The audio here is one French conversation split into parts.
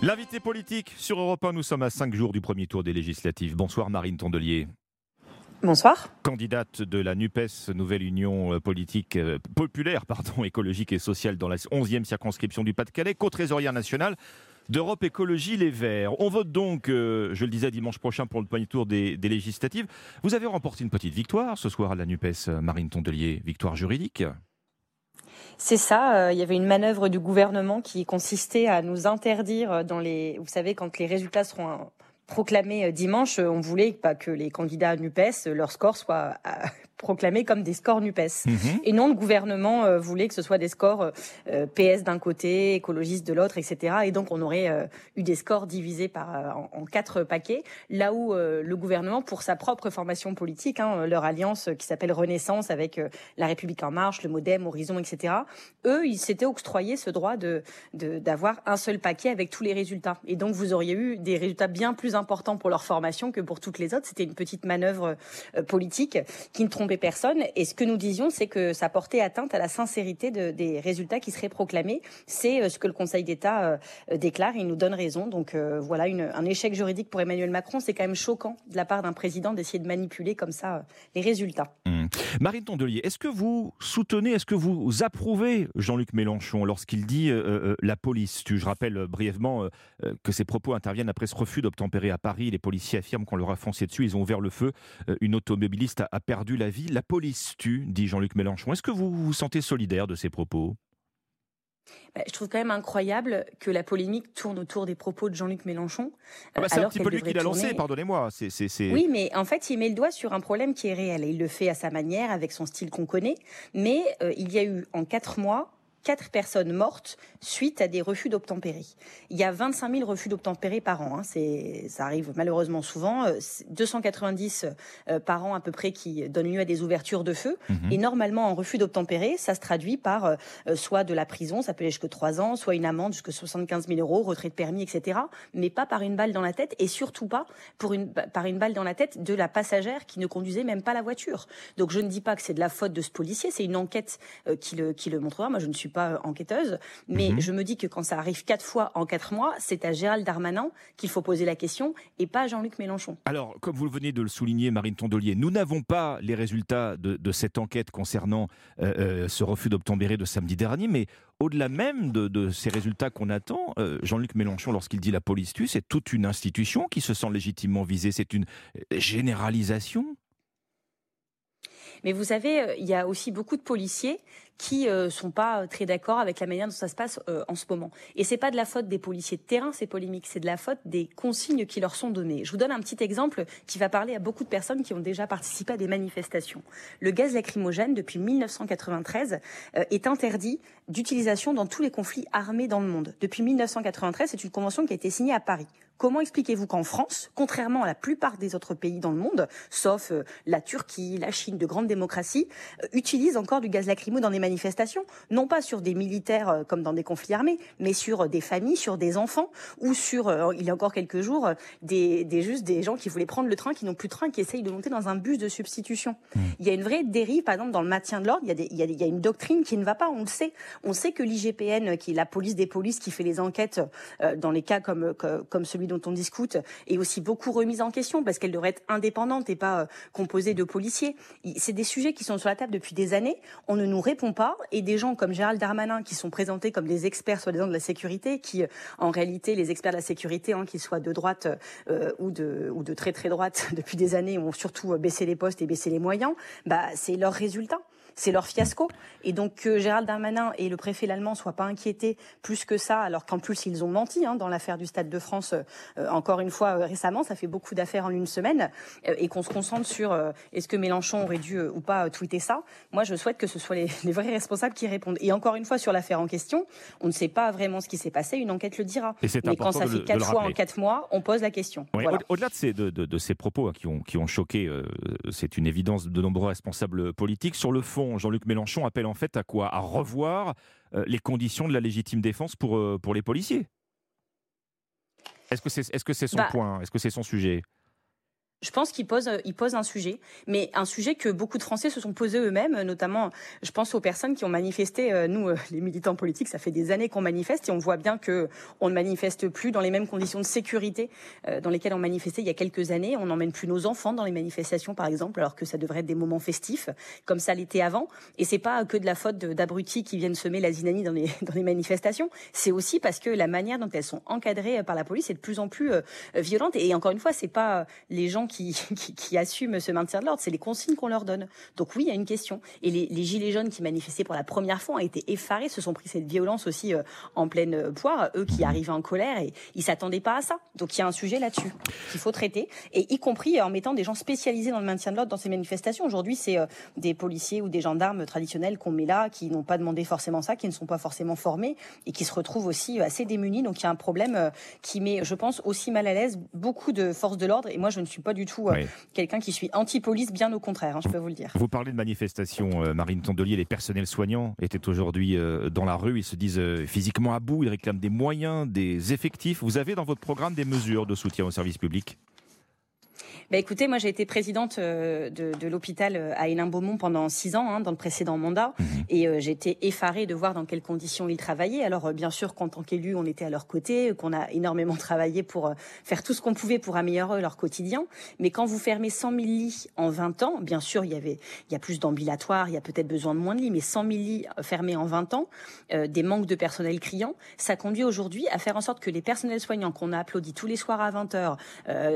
L'invité politique sur Europe 1, nous sommes à 5 jours du premier tour des législatives. Bonsoir Marine Tondelier. Bonsoir. Candidate de la NUPES, nouvelle union euh, politique euh, populaire, pardon, écologique et sociale dans la 11e circonscription du Pas-de-Calais, co-trésorière nationale d'Europe Écologie Les Verts. On vote donc, euh, je le disais, dimanche prochain pour le premier tour des, des, législatives. Vous avez remporté une petite victoire ce soir à la NUPES, Marine Tondelier, victoire juridique c'est ça. Euh, il y avait une manœuvre du gouvernement qui consistait à nous interdire dans les. Vous savez, quand les résultats seront proclamés euh, dimanche, on voulait pas que les candidats NUPES, leur score soit proclamés comme des scores NUPES. Mhm. Et non, le gouvernement euh, voulait que ce soit des scores euh, PS d'un côté, écologistes de l'autre, etc. Et donc, on aurait euh, eu des scores divisés par, en, quatre paquets, là où le gouvernement, pour sa propre formation politique, hein, leur alliance qui s'appelle Renaissance avec La République En Marche, le Modem, Horizon, etc., eux, ils s'étaient octroyé ce droit de d'avoir un seul paquet avec tous les résultats. Et donc, vous auriez eu des résultats bien plus importants pour leur formation que pour toutes les autres. C'était une petite manœuvre politique qui ne trompe personne. Et ce que nous disions, c'est que ça portait atteinte à la sincérité des résultats qui seraient proclamés. C'est euh, ce que le Conseil d'État euh, déclare. Il nous donne raison. Donc euh, voilà un échec juridique pour Emmanuel Macron. C'est quand même choquant de la part d'un président d'essayer de manipuler comme ça les résultats. Mmh. Marine Tondelier, est-ce que vous soutenez, est-ce que vous approuvez Jean-Luc Mélenchon lorsqu'il dit la police? Je rappelle brièvement que ces propos interviennent après ce refus d'obtempérer à Paris. Les policiers affirment qu'on leur a foncé dessus. Ils ont ouvert le feu. Une automobiliste a perdu la vie la police tue, dit Jean-Luc Mélenchon. Est-ce que vous vous sentez solidaire de ces propos? Je trouve quand même incroyable que la polémique tourne autour des propos de Jean-Luc Mélenchon. Ah bah, c'est un petit peu lui qui l'a lancé, pardonnez-moi. Oui, mais en fait, il met le doigt sur un problème qui est réel. Et il le fait à sa manière, avec son style qu'on connaît. Mais euh, il y a eu en quatre mois quatre personnes mortes suite à des refus d'obtempérer. Il y a 25 000 refus d'obtempérer par an. Hein. C'est, ça arrive malheureusement souvent. 290 euh, euh, par an à peu près qui donnent lieu à des ouvertures de feu. Mhm. Et normalement, en refus d'obtempérer, ça se traduit par euh, soit de la prison, ça peut aller jusqu'à 3 ans, soit une amende jusqu'à 75 000 euros, retrait de permis, etc. Mais pas par une balle dans la tête et surtout pas pour une, par une balle dans la tête de la passagère qui ne conduisait même pas la voiture. Donc je ne dis pas que c'est de la faute de ce policier, c'est une enquête qui, le, qui le montrera. Moi, je ne suis pas euh, enquêteuse, mais mhm. je me dis que quand ça arrive quatre fois en quatre mois, c'est à Gérald Darmanin qu'il faut poser la question et pas à Jean-Luc Mélenchon. Alors, comme vous venez de le souligner, Marine Tondelier, nous n'avons pas les résultats de, cette enquête concernant euh, euh, ce refus d'obtempérer de samedi dernier, mais au-delà même de, ces résultats qu'on attend, Jean-Luc Mélenchon, lorsqu'il dit la police tue, c'est toute une institution qui se sent légitimement visée. C'est une généralisation mais vous savez, euh, il y a aussi beaucoup de policiers qui euh, sont pas très d'accord avec la manière dont ça se passe euh, en ce moment. Et c'est pas de la faute des policiers de terrain, ces polémiques, c'est de la faute des consignes qui leur sont données. Je vous donne un petit exemple qui va parler à beaucoup de personnes qui ont déjà participé à des manifestations. Le gaz lacrymogène, depuis 1993, est interdit d'utilisation dans tous les conflits armés dans le monde. Depuis 1993, c'est une convention qui a été signée à Paris. Comment expliquez-vous qu'en France, contrairement à la plupart des autres pays dans le monde, sauf la Turquie, la Chine, de grandes démocraties, utilisent encore du gaz lacrymo dans des manifestations, non pas sur des militaires comme dans des conflits armés, mais sur des familles, sur des enfants, ou sur, il y a encore quelques jours, des, des juste des gens qui voulaient prendre le train, qui n'ont plus de train, qui essayent de monter dans un bus de substitution. Mmh. Il y a une vraie dérive, par exemple, dans le maintien de l'ordre, il, il, il, y a une doctrine qui ne va pas, on le sait. On sait que l'IGPN, qui est la police des polices, qui fait les enquêtes dans les cas comme, comme celui dont on discute est aussi beaucoup remise en question parce qu'elle devrait être indépendante et pas euh, composée de policiers. C'est des sujets qui sont sur la table depuis des années. On ne nous répond pas et des gens comme Gérald Darmanin qui sont présentés comme des experts soi-disant de la sécurité, qui euh, en réalité les experts de la sécurité, hein, qu'ils soient de droite euh, ou de ou de très très droite depuis des années, ont surtout baissé les postes et baissé les moyens. Bah c'est leur résultat c'est leur fiasco. Et donc que Gérald Darmanin et le préfet l'allemand soient pas inquiétés plus que ça, alors qu'en plus ils ont menti hein, dans l'affaire du Stade de France, euh, encore une fois euh, récemment, ça fait beaucoup d'affaires en une semaine, euh, et qu'on se concentre sur est-ce que Mélenchon aurait dû ou pas tweeter ça. Moi, je souhaite que ce soit les, vrais responsables qui répondent. Et encore une fois, sur l'affaire en question, on ne sait pas vraiment ce qui s'est passé, une enquête le dira. Mais quand ça fait quatre fois en quatre mois, on pose la question. Au-delà de ces, de, ces propos hein, qui, ont, qui ont choqué, c'est une évidence de nombreux responsables politiques, sur le fond, Jean-Luc Mélenchon appelle en fait à quoi? À revoir euh, les conditions de la légitime défense pour, euh, pour les policiers. Est-ce que c'est est -ce son bah point? Est-ce que c'est son sujet? Je pense qu'il pose, il pose un sujet, mais un sujet que beaucoup de Français se sont posés eux-mêmes, notamment, je pense aux personnes qui ont manifesté. Euh, nous, euh, les militants politiques, ça fait des années qu'on manifeste et on voit bien que on ne manifeste plus dans les mêmes conditions de sécurité euh, dans lesquelles on manifestait il y a quelques années. On n'emmène plus nos enfants dans les manifestations, par exemple, alors que ça devrait être des moments festifs, comme ça l'était avant. Et c'est pas que de la faute d'abrutis qui viennent semer la zinanie dans les dans les manifestations. C'est aussi parce que la manière dont elles sont encadrées par la police est de plus en plus violente. Et encore une fois, c'est pas les gens qui, qui, assument ce maintien de l'ordre, c'est les consignes qu'on leur donne. Donc oui, il y a une question. Et les, gilets jaunes qui manifestaient pour la première fois ont été effarés, se sont pris cette violence aussi euh, en pleine euh, poire, eux qui arrivaient en colère et ils s'attendaient pas à ça. Donc il y a un sujet là-dessus qu'il faut traiter, et y compris en mettant des gens spécialisés dans le maintien de l'ordre dans ces manifestations. Aujourd'hui, c'est euh, des policiers ou des gendarmes traditionnels qu'on met là, qui n'ont pas demandé forcément ça, qui ne sont pas forcément formés et qui se retrouvent aussi assez démunis. Donc il y a un problème qui met, je pense, aussi mal à l'aise beaucoup de forces de l'ordre. Et moi, je ne suis pas du tout quelqu'un qui suis anti-police, bien au contraire, hein, je peux vous le dire. Vous parlez de manifestation, euh, Marine Tondelier, les personnels soignants étaient aujourd'hui euh, dans la rue, ils se disent euh, physiquement à bout, ils réclament des moyens, des effectifs. Vous avez dans votre programme des mesures de soutien au service public? Bah, écoutez, moi j'ai été présidente euh, de, de l'hôpital euh, à Hénin-Beaumont pendant six ans, hein, dans le précédent mandat, mhm. et euh, j'ai été effarée de voir dans quelles conditions ils travaillaient. Alors bien sûr qu'en tant qu'élu, on était à leur côté, qu'on a énormément travaillé pour faire tout ce qu'on pouvait pour améliorer leur quotidien. Mais quand vous fermez 100 000 lits en 20 ans, bien sûr il y avait, il y a plus d'ambulatoires, il y a peut-être besoin de moins de lits, mais 100 000 lits fermés en 20 ans, des manques de personnel criants, ça conduit aujourd'hui à faire en sorte que les personnels soignants qu'on a applaudis tous les soirs à 20 heures,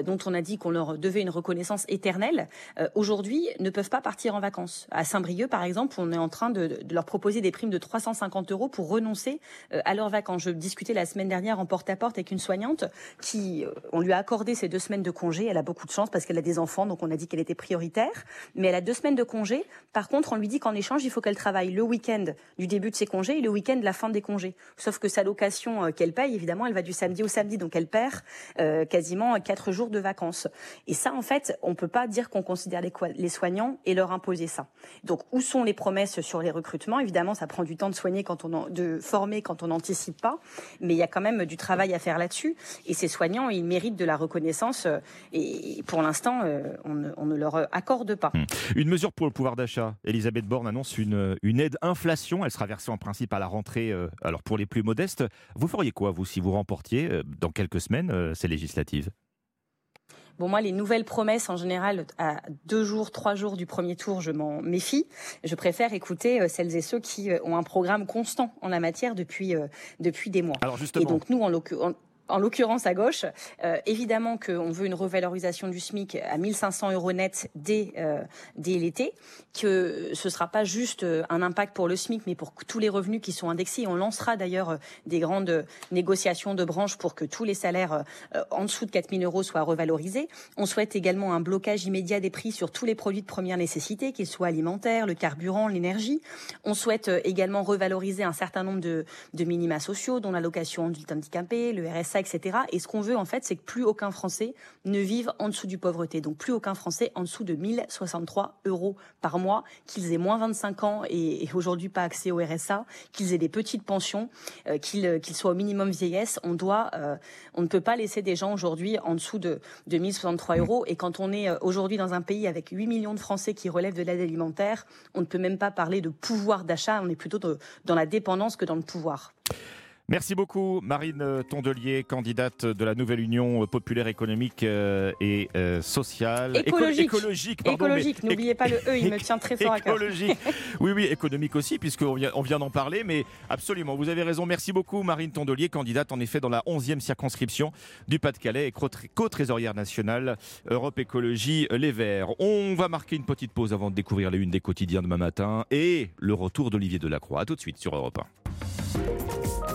dont on a dit qu'on leur devait une reconnaissance éternelle, euh, aujourd'hui ne peuvent pas partir en vacances. À Saint-Brieuc, par exemple, on est en train de, leur proposer des primes de 350 euros pour renoncer euh, à leurs vacances. Je discutais la semaine dernière en porte-à-porte avec une soignante qui, euh, on lui a accordé ces deux semaines de congé. Elle a beaucoup de chance parce qu'elle a des enfants, donc on a dit qu'elle était prioritaire. Mais elle a deux semaines de congé. Par contre, on lui dit qu'en échange, il faut qu'elle travaille le week-end du début de ses congés et le week-end de la fin des congés. Sauf que sa location qu'elle paye, évidemment, elle va du samedi au samedi, donc elle perd quasiment quatre jours de vacances. Et ça, en fait, on peut pas dire qu'on considère les, soignants et leur imposer ça. Donc, où sont les promesses sur les recrutements? Évidemment, ça prend du temps de soigner de former quand on n'anticipe pas, mais il y a quand même du travail à faire là-dessus. Et ces soignants, ils méritent de la reconnaissance. Euh, et pour l'instant, euh, on, ne, leur accorde pas. Hmm. Une mesure pour le pouvoir d'achat. Elisabeth Borne annonce une, une aide inflation. Elle sera versée en principe à la rentrée. Euh, alors pour les plus modestes, vous feriez quoi vous si vous remportiez dans quelques semaines ces législatives? Bon, moi, les nouvelles promesses, en général, à deux jours, trois jours du premier tour, je m'en méfie. Je préfère écouter euh, celles et ceux qui euh, ont un programme constant en la matière depuis, euh, depuis des mois. Alors justement. Et donc, nous, en l'occurrence en l'occurrence à gauche, euh, évidemment qu'on veut une revalorisation du SMIC à 1500 euros net dès, euh, dès l'été, que ce ne sera pas juste euh, un impact pour le SMIC, mais pour tous les revenus qui sont indexés. On lancera d'ailleurs des grandes négociations de branches pour que tous les salaires en dessous de 4000 euros soient revalorisés. On souhaite également un blocage immédiat des prix sur tous les produits de première nécessité, qu'ils soient alimentaires, le carburant, l'énergie. On souhaite également revaloriser un certain nombre de, de minima sociaux, dont l'allocation du handicapé, le RSA, etc. Et ce qu'on veut, en fait, c'est que plus aucun Français ne vive en dessous du pauvreté. Donc, plus aucun Français en dessous de 1063 euros par mois, qu'ils aient moins 25 ans et, aujourd'hui pas accès au RSA, qu'ils aient des petites pensions, euh, qu'ils soient au minimum vieillesse. On doit, euh, on ne peut pas laisser des gens aujourd'hui en dessous de, de 1063 euros. Et quand on est euh, aujourd'hui dans un pays avec 8 millions de Français qui relèvent de l'aide alimentaire, on ne peut même pas parler de pouvoir d'achat. On est plutôt dans la dépendance que dans le pouvoir. Merci beaucoup, Marine Tondelier, candidate de la nouvelle Union populaire économique euh, et euh, sociale. Écologique. écologique, écologique. n'oubliez pas le E, il me tient très fort à cœur. Écologique. oui, oui, économique aussi, puisqu'on vient, on vient d'en parler, mais absolument, vous avez raison. Merci beaucoup, Marine Tondelier, candidate en effet dans la 11e circonscription du Pas-de-Calais et co-trésorière nationale Europe Écologie Les Verts. On va marquer une petite pause avant de découvrir les unes des quotidiens demain matin et le retour d'Olivier Delacroix. A tout de suite sur Europe 1.